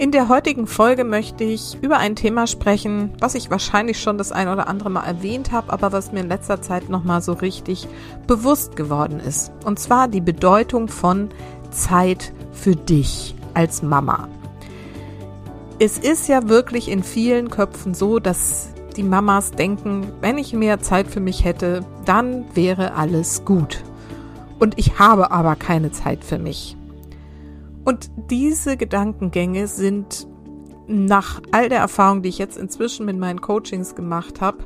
In der heutigen Folge möchte ich über ein Thema sprechen, was ich wahrscheinlich schon das ein oder andere Mal erwähnt habe, aber was mir in letzter Zeit nochmal so richtig bewusst geworden ist. Und zwar die Bedeutung von Zeit für dich als Mama. Es ist ja wirklich in vielen Köpfen so, dass die Mamas denken, wenn ich mehr Zeit für mich hätte, dann wäre alles gut. Und ich habe aber keine Zeit für mich. Und diese Gedankengänge sind nach all der Erfahrung, die ich jetzt inzwischen mit meinen Coachings gemacht habe,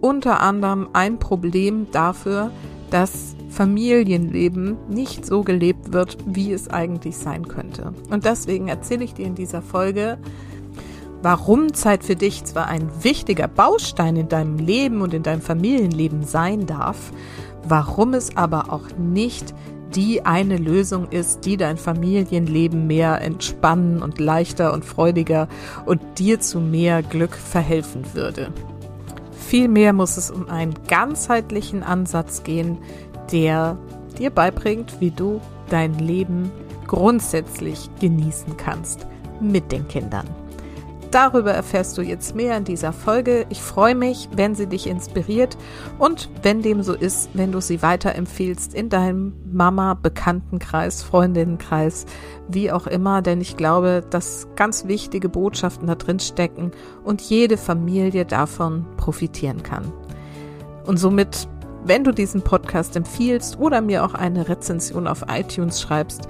unter anderem ein Problem dafür, dass Familienleben nicht so gelebt wird, wie es eigentlich sein könnte. Und deswegen erzähle ich dir in dieser Folge, warum Zeit für dich zwar ein wichtiger Baustein in deinem Leben und in deinem Familienleben sein darf, warum es aber auch nicht die eine Lösung ist, die dein Familienleben mehr entspannen und leichter und freudiger und dir zu mehr Glück verhelfen würde. Vielmehr muss es um einen ganzheitlichen Ansatz gehen, der dir beibringt, wie du dein Leben grundsätzlich genießen kannst mit den Kindern. Darüber erfährst du jetzt mehr in dieser Folge. Ich freue mich, wenn sie dich inspiriert und wenn dem so ist, wenn du sie weiterempfiehlst in deinem Mama-Bekanntenkreis, Freundinnenkreis, wie auch immer, denn ich glaube, dass ganz wichtige Botschaften da drin stecken und jede Familie davon profitieren kann. Und somit wenn du diesen Podcast empfiehlst oder mir auch eine Rezension auf iTunes schreibst,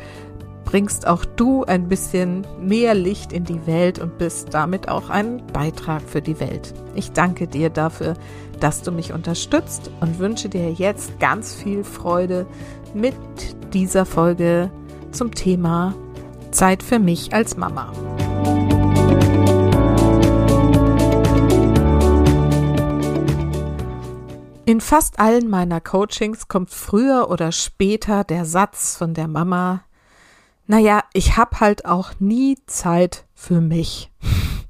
bringst auch du ein bisschen mehr Licht in die Welt und bist damit auch ein Beitrag für die Welt. Ich danke dir dafür, dass du mich unterstützt und wünsche dir jetzt ganz viel Freude mit dieser Folge zum Thema Zeit für mich als Mama. In fast allen meiner Coachings kommt früher oder später der Satz von der Mama, naja, ich habe halt auch nie Zeit für mich.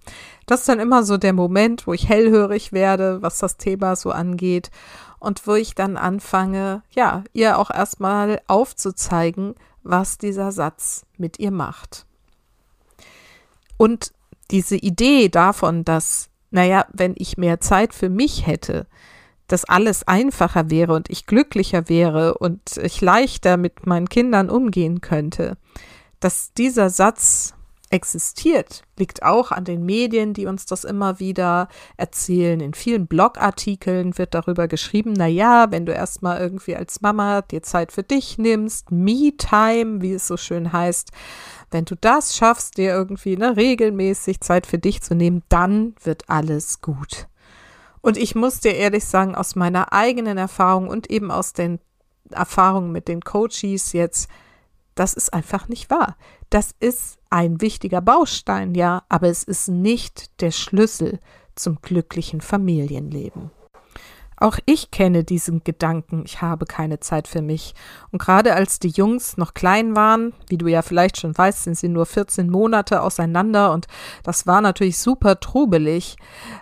Das ist dann immer so der Moment, wo ich hellhörig werde, was das Thema so angeht und wo ich dann anfange, ja, ihr auch erstmal aufzuzeigen, was dieser Satz mit ihr macht. Und diese Idee davon, dass, naja, wenn ich mehr Zeit für mich hätte, dass alles einfacher wäre und ich glücklicher wäre und ich leichter mit meinen Kindern umgehen könnte. Dass dieser Satz existiert, liegt auch an den Medien, die uns das immer wieder erzählen. In vielen Blogartikeln wird darüber geschrieben, na ja, wenn du erstmal irgendwie als Mama dir Zeit für dich nimmst, Me-Time, wie es so schön heißt, wenn du das schaffst, dir irgendwie ne, regelmäßig Zeit für dich zu nehmen, dann wird alles gut. Und ich muss dir ehrlich sagen, aus meiner eigenen Erfahrung und eben aus den Erfahrungen mit den Coaches jetzt, das ist einfach nicht wahr. Das ist ein wichtiger Baustein, ja, aber es ist nicht der Schlüssel zum glücklichen Familienleben. Auch ich kenne diesen Gedanken, ich habe keine Zeit für mich. Und gerade als die Jungs noch klein waren, wie du ja vielleicht schon weißt, sind sie nur 14 Monate auseinander und das war natürlich super trubelig,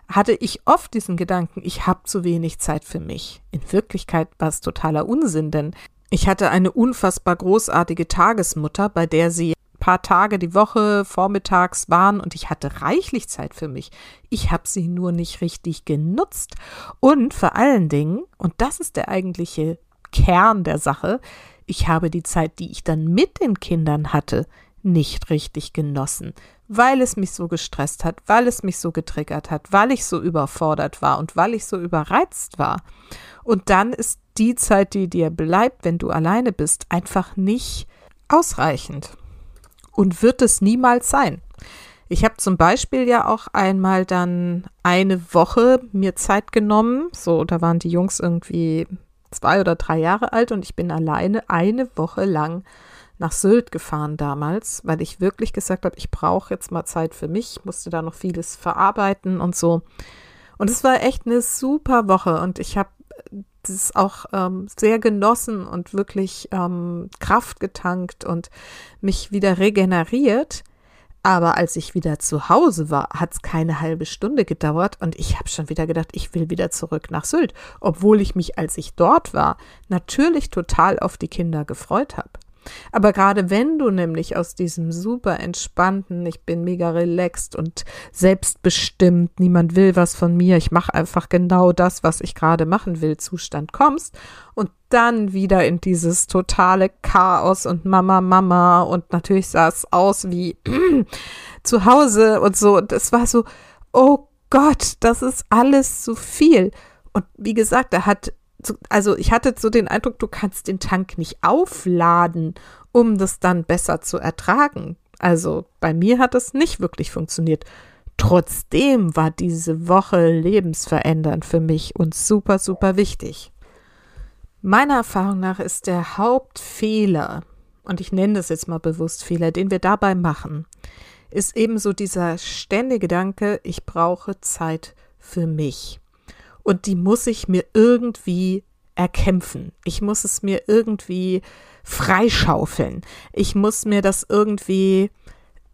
hatte ich oft diesen Gedanken, ich habe zu wenig Zeit für mich. In Wirklichkeit war es totaler Unsinn, denn ich hatte eine unfassbar großartige Tagesmutter, bei der sie paar Tage die Woche vormittags waren und ich hatte reichlich Zeit für mich. Ich habe sie nur nicht richtig genutzt. Und vor allen Dingen, und das ist der eigentliche Kern der Sache, ich habe die Zeit, die ich dann mit den Kindern hatte, nicht richtig genossen, weil es mich so gestresst hat, weil es mich so getriggert hat, weil ich so überfordert war und weil ich so überreizt war. Und dann ist die Zeit, die dir bleibt, wenn du alleine bist, einfach nicht ausreichend und wird es niemals sein. Ich habe zum Beispiel ja auch einmal dann eine Woche mir Zeit genommen. So, da waren die Jungs irgendwie zwei oder drei Jahre alt und ich bin alleine eine Woche lang nach Sylt gefahren damals, weil ich wirklich gesagt habe, ich brauche jetzt mal Zeit für mich, musste da noch vieles verarbeiten und so. Und es war echt eine super Woche und ich habe das auch ähm, sehr genossen und wirklich ähm, Kraft getankt und mich wieder regeneriert. Aber als ich wieder zu Hause war, hat es keine halbe Stunde gedauert und ich habe schon wieder gedacht, ich will wieder zurück nach Sylt, obwohl ich mich, als ich dort war, natürlich total auf die Kinder gefreut habe. Aber gerade wenn du nämlich aus diesem super entspannten, ich bin mega relaxed und selbstbestimmt, niemand will was von mir, ich mache einfach genau das, was ich gerade machen will, Zustand kommst und dann wieder in dieses totale Chaos und Mama, Mama und natürlich sah es aus wie zu Hause und so. Das war so, oh Gott, das ist alles zu viel. Und wie gesagt, er hat also ich hatte so den Eindruck, du kannst den Tank nicht aufladen, um das dann besser zu ertragen. Also bei mir hat es nicht wirklich funktioniert. Trotzdem war diese Woche lebensverändernd für mich und super, super wichtig. Meiner Erfahrung nach ist der Hauptfehler, und ich nenne das jetzt mal bewusst Fehler, den wir dabei machen, ist ebenso dieser ständige Gedanke, ich brauche Zeit für mich und die muss ich mir irgendwie erkämpfen. Ich muss es mir irgendwie freischaufeln. Ich muss mir das irgendwie,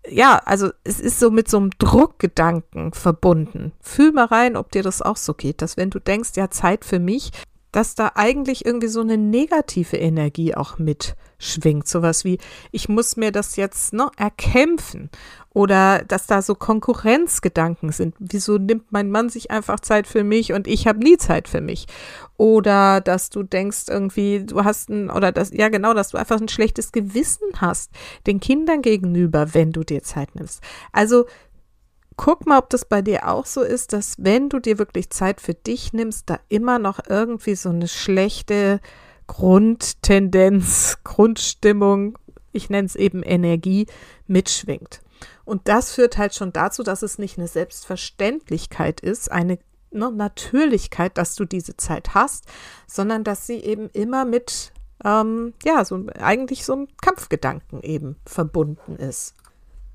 ja, also es ist so mit so einem Druckgedanken verbunden. Fühl mal rein, ob dir das auch so geht, dass wenn du denkst, ja, Zeit für mich, dass da eigentlich irgendwie so eine negative Energie auch mitschwingt. Sowas wie, ich muss mir das jetzt noch erkämpfen. Oder dass da so Konkurrenzgedanken sind. Wieso nimmt mein Mann sich einfach Zeit für mich und ich habe nie Zeit für mich? Oder dass du denkst irgendwie, du hast ein, oder das, ja genau, dass du einfach ein schlechtes Gewissen hast den Kindern gegenüber, wenn du dir Zeit nimmst. Also guck mal, ob das bei dir auch so ist, dass wenn du dir wirklich Zeit für dich nimmst, da immer noch irgendwie so eine schlechte Grundtendenz, Grundstimmung, ich nenne es eben Energie, mitschwingt. Und das führt halt schon dazu, dass es nicht eine Selbstverständlichkeit ist, eine ne, Natürlichkeit, dass du diese Zeit hast, sondern dass sie eben immer mit, ähm, ja, so eigentlich so einem Kampfgedanken eben verbunden ist.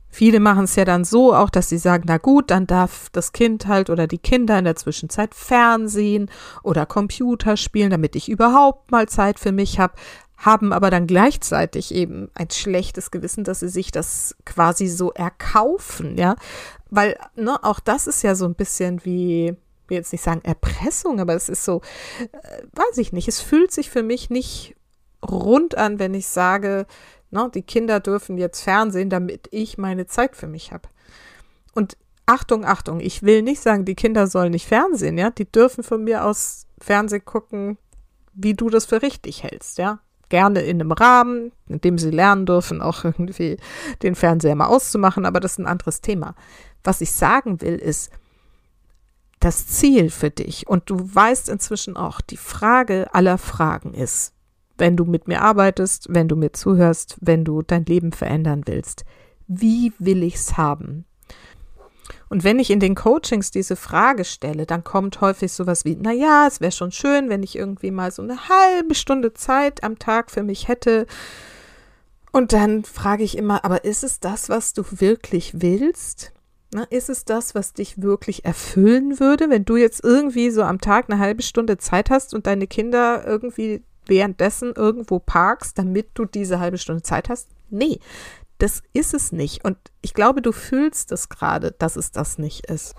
Viele machen es ja dann so auch, dass sie sagen, na gut, dann darf das Kind halt oder die Kinder in der Zwischenzeit Fernsehen oder Computer spielen, damit ich überhaupt mal Zeit für mich habe haben aber dann gleichzeitig eben ein schlechtes Gewissen, dass sie sich das quasi so erkaufen, ja, weil ne, auch das ist ja so ein bisschen wie, will jetzt nicht sagen Erpressung, aber es ist so, äh, weiß ich nicht, es fühlt sich für mich nicht rund an, wenn ich sage, ne, die Kinder dürfen jetzt Fernsehen, damit ich meine Zeit für mich habe. Und Achtung, Achtung, ich will nicht sagen, die Kinder sollen nicht Fernsehen, ja, die dürfen von mir aus Fernsehen gucken, wie du das für richtig hältst, ja gerne in einem Rahmen, in dem sie lernen dürfen, auch irgendwie den Fernseher mal auszumachen, aber das ist ein anderes Thema. Was ich sagen will, ist, das Ziel für dich, und du weißt inzwischen auch, die Frage aller Fragen ist, wenn du mit mir arbeitest, wenn du mir zuhörst, wenn du dein Leben verändern willst, wie will ich's haben? Und wenn ich in den Coachings diese Frage stelle, dann kommt häufig sowas wie, na ja, es wäre schon schön, wenn ich irgendwie mal so eine halbe Stunde Zeit am Tag für mich hätte. Und dann frage ich immer, aber ist es das, was du wirklich willst? Na, ist es das, was dich wirklich erfüllen würde, wenn du jetzt irgendwie so am Tag eine halbe Stunde Zeit hast und deine Kinder irgendwie währenddessen irgendwo parkst, damit du diese halbe Stunde Zeit hast? Nee, das ist es nicht. Und ich glaube, du fühlst es gerade, dass es das nicht ist.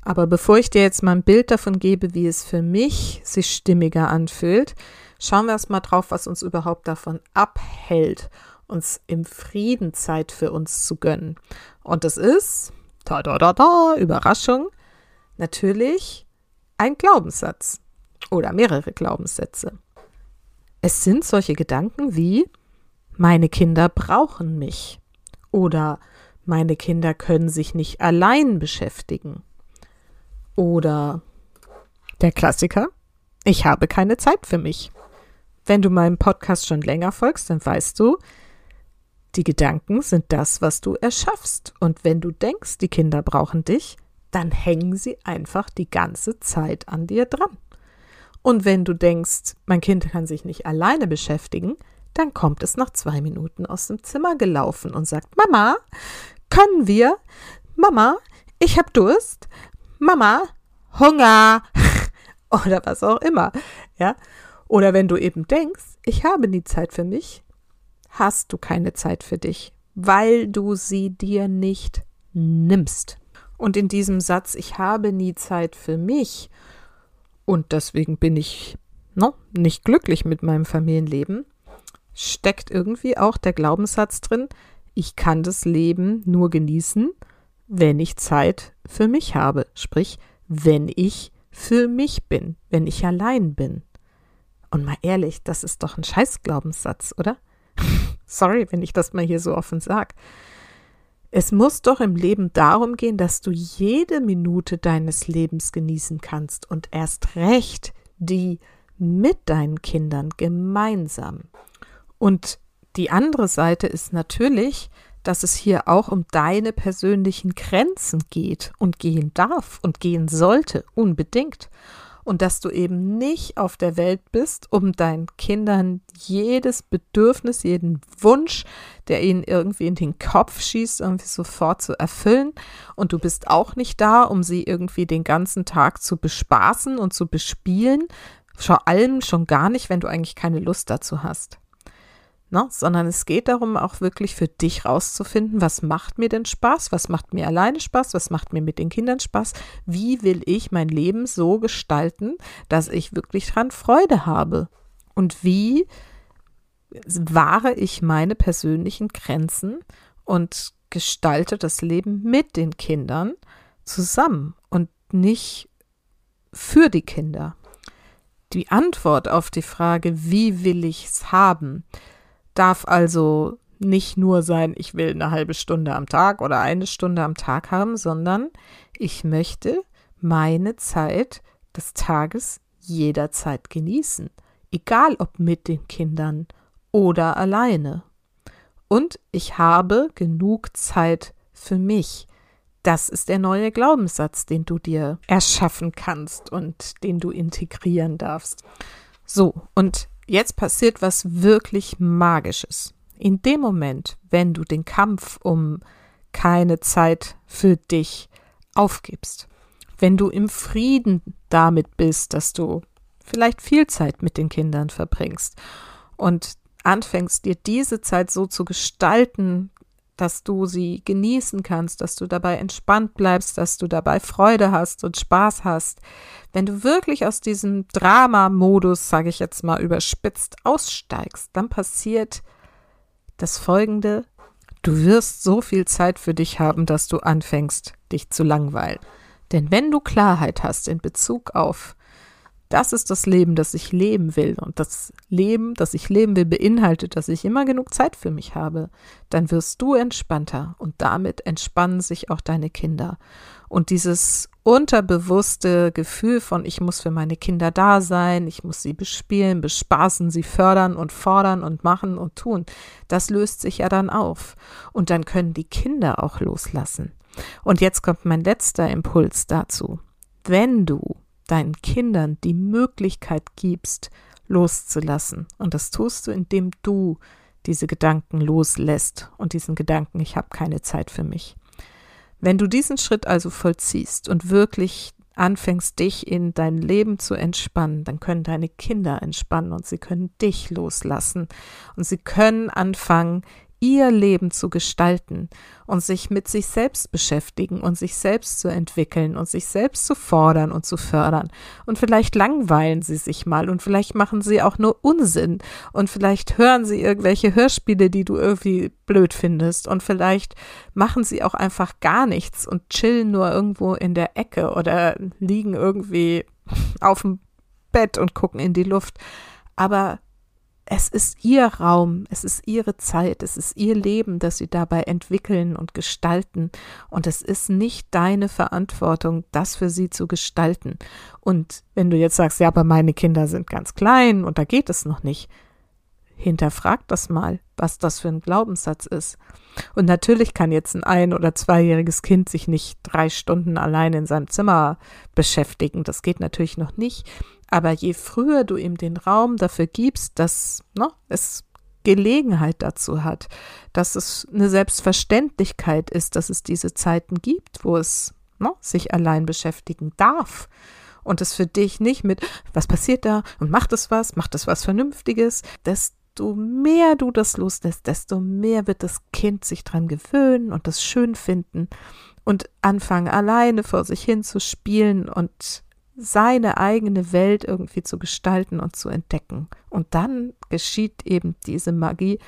Aber bevor ich dir jetzt mal ein Bild davon gebe, wie es für mich sich stimmiger anfühlt, schauen wir erstmal drauf, was uns überhaupt davon abhält, uns im Frieden Zeit für uns zu gönnen. Und das ist, da, da, da, da, Überraschung, natürlich ein Glaubenssatz oder mehrere Glaubenssätze. Es sind solche Gedanken wie, meine Kinder brauchen mich oder meine Kinder können sich nicht allein beschäftigen oder der Klassiker, ich habe keine Zeit für mich. Wenn du meinem Podcast schon länger folgst, dann weißt du, die Gedanken sind das, was du erschaffst. Und wenn du denkst, die Kinder brauchen dich, dann hängen sie einfach die ganze Zeit an dir dran. Und wenn du denkst, mein Kind kann sich nicht alleine beschäftigen, dann kommt es nach zwei Minuten aus dem Zimmer gelaufen und sagt, Mama, können wir? Mama, ich hab Durst. Mama, Hunger. Oder was auch immer. Ja? Oder wenn du eben denkst, ich habe nie Zeit für mich, hast du keine Zeit für dich, weil du sie dir nicht nimmst. Und in diesem Satz, ich habe nie Zeit für mich und deswegen bin ich no, nicht glücklich mit meinem Familienleben, steckt irgendwie auch der Glaubenssatz drin, ich kann das Leben nur genießen, wenn ich Zeit für mich habe, sprich, wenn ich für mich bin, wenn ich allein bin. Und mal ehrlich, das ist doch ein Scheißglaubenssatz, oder? Sorry, wenn ich das mal hier so offen sage. Es muss doch im Leben darum gehen, dass du jede Minute deines Lebens genießen kannst und erst recht die mit deinen Kindern gemeinsam. Und die andere Seite ist natürlich, dass es hier auch um deine persönlichen Grenzen geht und gehen darf und gehen sollte, unbedingt und dass du eben nicht auf der Welt bist, um deinen Kindern jedes Bedürfnis, jeden Wunsch, der ihnen irgendwie in den Kopf schießt, irgendwie sofort zu erfüllen. Und du bist auch nicht da, um sie irgendwie den ganzen Tag zu bespaßen und zu bespielen. Vor allem schon gar nicht, wenn du eigentlich keine Lust dazu hast ne? sondern es geht darum, auch wirklich für dich rauszufinden, was macht mir denn Spaß, was macht mir alleine Spaß, was macht mir mit den Kindern Spaß, wie will ich mein Leben so gestalten, dass ich wirklich dran Freude habe und wie wahre ich meine persönlichen Grenzen und gestalte das Leben mit den Kindern zusammen und nicht für die Kinder. Die Antwort auf die Frage, wie will ich es haben, darf also nicht nur sein, ich will eine halbe Stunde am Tag oder eine Stunde am Tag haben, sondern ich möchte meine Zeit des Tages jederzeit genießen, egal ob mit den Kindern oder alleine. Und ich habe genug Zeit für mich. Das ist der neue Glaubenssatz, den du dir erschaffen kannst und den du integrieren darfst. So, und jetzt passiert was wirklich Magisches. In dem Moment, wenn du den Kampf um keine Zeit für dich aufgibst, wenn du im Frieden damit bist, dass du vielleicht viel Zeit mit den Kindern verbringst und anfängst, dir diese Zeit so zu gestalten, dass du sie genießen kannst, dass du dabei entspannt bleibst, dass du dabei Freude hast und Spaß hast. Wenn du wirklich aus diesem Drama-Modus, sage ich jetzt mal überspitzt, aussteigst, dann passiert das Folgende. Du wirst so viel Zeit für dich haben, dass du anfängst, dich zu langweilen. Denn wenn du Klarheit hast in Bezug auf das ist das Leben, das ich leben will. Und das Leben, das ich leben will, beinhaltet, dass ich immer genug Zeit für mich habe. Dann wirst du entspannter und damit entspannen sich auch deine Kinder. Und dieses unterbewusste Gefühl von, ich muss für meine Kinder da sein, ich muss sie bespielen, bespaßen, sie fördern und fordern und machen und tun, das löst sich ja dann auf. Und dann können die Kinder auch loslassen. Und jetzt kommt mein letzter Impuls dazu. Wenn du deinen Kindern die Möglichkeit gibst, loszulassen. Und das tust du, indem du diese Gedanken loslässt und diesen Gedanken, ich habe keine Zeit für mich. Wenn du diesen Schritt also vollziehst und wirklich anfängst, dich in dein Leben zu entspannen, dann können deine Kinder entspannen und sie können dich loslassen und sie können anfangen, ihr Leben zu gestalten und sich mit sich selbst beschäftigen und sich selbst zu entwickeln und sich selbst zu fordern und zu fördern. Und vielleicht langweilen sie sich mal und vielleicht machen sie auch nur Unsinn und vielleicht hören sie irgendwelche Hörspiele, die du irgendwie blöd findest und vielleicht machen sie auch einfach gar nichts und chillen nur irgendwo in der Ecke oder liegen irgendwie auf dem Bett und gucken in die Luft. Aber es ist ihr Raum, es ist ihre Zeit, es ist ihr Leben, das sie dabei entwickeln und gestalten. Und es ist nicht deine Verantwortung, das für sie zu gestalten. Und wenn du jetzt sagst, ja, aber meine Kinder sind ganz klein und da geht es noch nicht, hinterfrag das mal, was das für ein Glaubenssatz ist. Und natürlich kann jetzt ein ein- oder zweijähriges Kind sich nicht drei Stunden allein in seinem Zimmer beschäftigen. Das geht natürlich noch nicht. Aber je früher du ihm den Raum dafür gibst, dass ne, es Gelegenheit dazu hat, dass es eine Selbstverständlichkeit ist, dass es diese Zeiten gibt, wo es ne, sich allein beschäftigen darf und es für dich nicht mit, was passiert da und macht es was, macht es was Vernünftiges, desto mehr du das loslässt, desto mehr wird das Kind sich dran gewöhnen und das schön finden und anfangen alleine vor sich hin zu spielen und seine eigene Welt irgendwie zu gestalten und zu entdecken. Und dann geschieht eben diese Magie,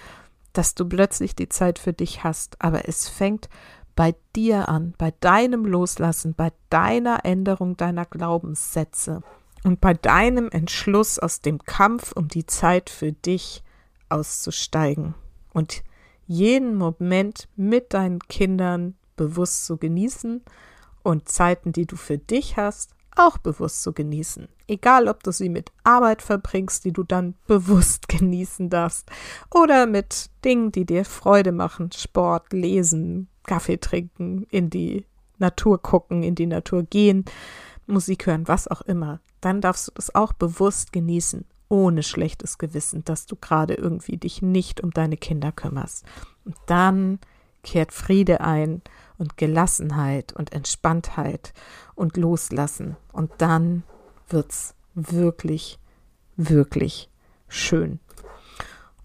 dass du plötzlich die Zeit für dich hast. Aber es fängt bei dir an, bei deinem Loslassen, bei deiner Änderung deiner Glaubenssätze und bei deinem Entschluss aus dem Kampf um die Zeit für dich auszusteigen und jeden Moment mit deinen Kindern bewusst zu genießen und Zeiten, die du für dich hast, auch bewusst zu genießen. Egal, ob du sie mit Arbeit verbringst, die du dann bewusst genießen darfst, oder mit Dingen, die dir Freude machen, Sport, Lesen, Kaffee trinken, in die Natur gucken, in die Natur gehen, Musik hören, was auch immer. Dann darfst du das auch bewusst genießen, ohne schlechtes Gewissen, dass du gerade irgendwie dich nicht um deine Kinder kümmerst. Und dann kehrt Friede ein und Gelassenheit und Entspanntheit und Loslassen. Und dann wird's wirklich, wirklich schön.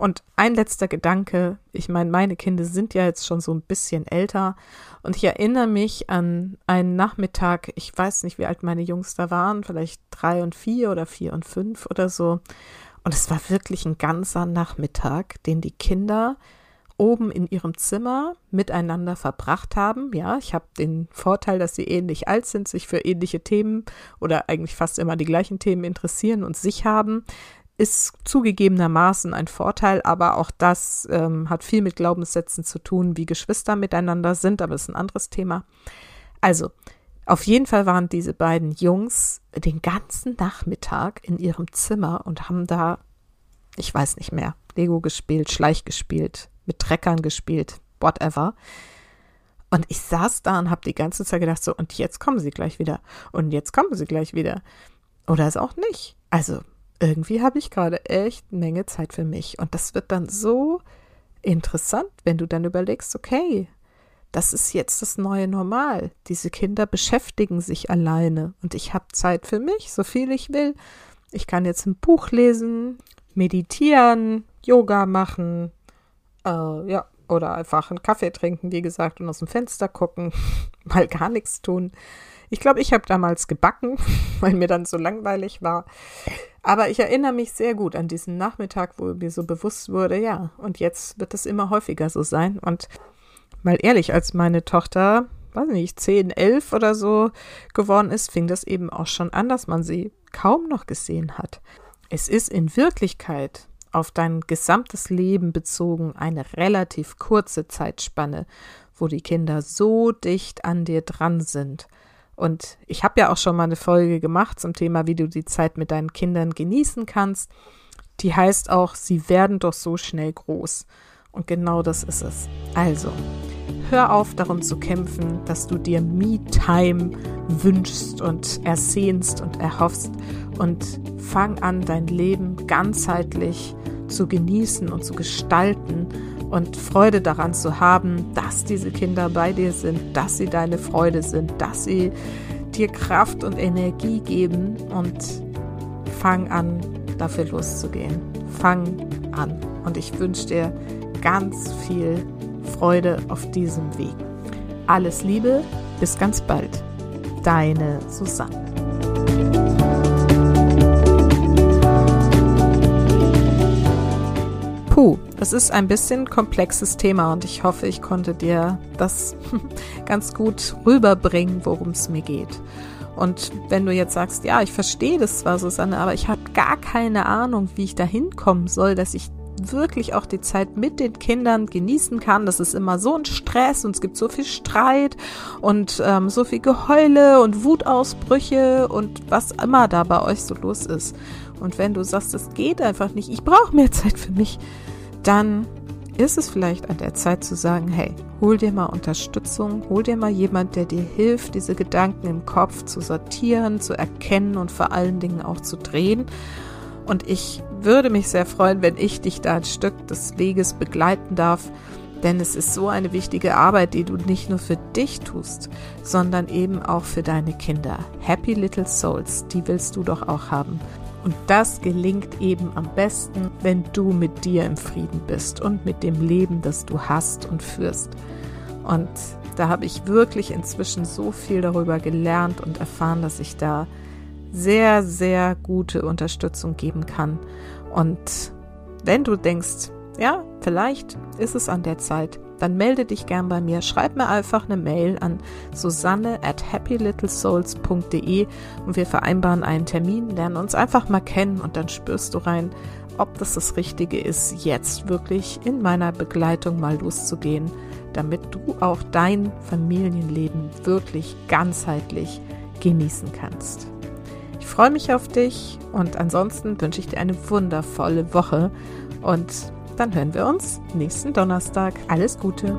Und ein letzter Gedanke, ich meine, meine Kinder sind ja jetzt schon so ein bisschen älter und ich erinnere mich an einen Nachmittag, ich weiß nicht, wie alt meine Jungs da waren, vielleicht drei und vier oder vier und fünf oder so. Und es war wirklich ein ganzer Nachmittag, den die Kinder oben in ihrem Zimmer miteinander verbracht haben. Ja, ich habe den Vorteil, dass sie ähnlich alt sind, sich für ähnliche Themen oder eigentlich fast immer die gleichen Themen interessieren und sich haben. Ist zugegebenermaßen ein Vorteil, aber auch das ähm, hat viel mit Glaubenssätzen zu tun, wie Geschwister miteinander sind, aber ist ein anderes Thema. Also, auf jeden Fall waren diese beiden Jungs den ganzen Nachmittag in ihrem Zimmer und haben da, ich weiß nicht mehr, Lego gespielt, Schleich gespielt, mit Treckern gespielt, whatever. Und ich saß da und habe die ganze Zeit gedacht, so, und jetzt kommen sie gleich wieder. Und jetzt kommen sie gleich wieder. Oder es auch nicht. Also, irgendwie habe ich gerade echt eine Menge Zeit für mich. Und das wird dann so interessant, wenn du dann überlegst, okay, das ist jetzt das neue Normal. Diese Kinder beschäftigen sich alleine und ich habe Zeit für mich, so viel ich will. Ich kann jetzt ein Buch lesen, meditieren, Yoga machen, äh, ja, oder einfach einen Kaffee trinken, wie gesagt, und aus dem Fenster gucken, mal gar nichts tun. Ich glaube, ich habe damals gebacken, weil mir dann so langweilig war. Aber ich erinnere mich sehr gut an diesen Nachmittag, wo mir so bewusst wurde, ja, und jetzt wird es immer häufiger so sein. Und mal ehrlich, als meine Tochter, weiß nicht, 10, 11 oder so geworden ist, fing das eben auch schon an, dass man sie kaum noch gesehen hat. Es ist in Wirklichkeit auf dein gesamtes Leben bezogen eine relativ kurze Zeitspanne, wo die Kinder so dicht an dir dran sind. Und ich habe ja auch schon mal eine Folge gemacht zum Thema, wie du die Zeit mit deinen Kindern genießen kannst. Die heißt auch, sie werden doch so schnell groß. Und genau das ist es. Also, hör auf darum zu kämpfen, dass du dir Me-Time wünschst und ersehnst und erhoffst und fang an, dein Leben ganzheitlich zu genießen und zu gestalten und Freude daran zu haben, dass diese Kinder bei dir sind, dass sie deine Freude sind, dass sie dir Kraft und Energie geben und fang an, dafür loszugehen. Fang an. Und ich wünsche dir ganz viel Freude auf diesem Weg. Alles Liebe, bis ganz bald. Deine Susanne. Das ist ein bisschen komplexes Thema und ich hoffe, ich konnte dir das ganz gut rüberbringen, worum es mir geht. Und wenn du jetzt sagst, ja, ich verstehe das zwar, Susanne, aber ich habe gar keine Ahnung, wie ich da hinkommen soll, dass ich wirklich auch die Zeit mit den Kindern genießen kann. Das ist immer so ein Stress und es gibt so viel Streit und ähm, so viel Geheule und Wutausbrüche und was immer da bei euch so los ist. Und wenn du sagst, es geht einfach nicht, ich brauche mehr Zeit für mich, dann ist es vielleicht an der Zeit zu sagen, hey, hol dir mal Unterstützung, hol dir mal jemand, der dir hilft, diese Gedanken im Kopf zu sortieren, zu erkennen und vor allen Dingen auch zu drehen. Und ich würde mich sehr freuen, wenn ich dich da ein Stück des Weges begleiten darf Denn es ist so eine wichtige Arbeit, die du nicht nur für dich tust, sondern eben auch für deine Kinder. Happy Little Souls, die willst du doch auch haben. Und das gelingt eben am besten, wenn du mit dir im Frieden bist und mit dem Leben, das du hast und führst. Und da habe ich wirklich inzwischen so viel darüber gelernt und erfahren, dass ich da sehr, sehr gute Unterstützung geben kann. Und wenn du denkst, ja, vielleicht ist es an der Zeit, dann melde dich gern bei mir. Schreib mir einfach eine Mail an susanne at happylittlesouls.de und wir vereinbaren einen Termin, lernen uns einfach mal kennen und dann spürst du rein, ob das das Richtige ist, jetzt wirklich in meiner Begleitung mal loszugehen, damit du auch dein Familienleben wirklich ganzheitlich genießen kannst. Ich freue mich auf dich und ansonsten wünsche ich dir eine wundervolle Woche und dann hören wir uns nächsten Donnerstag. Alles Gute!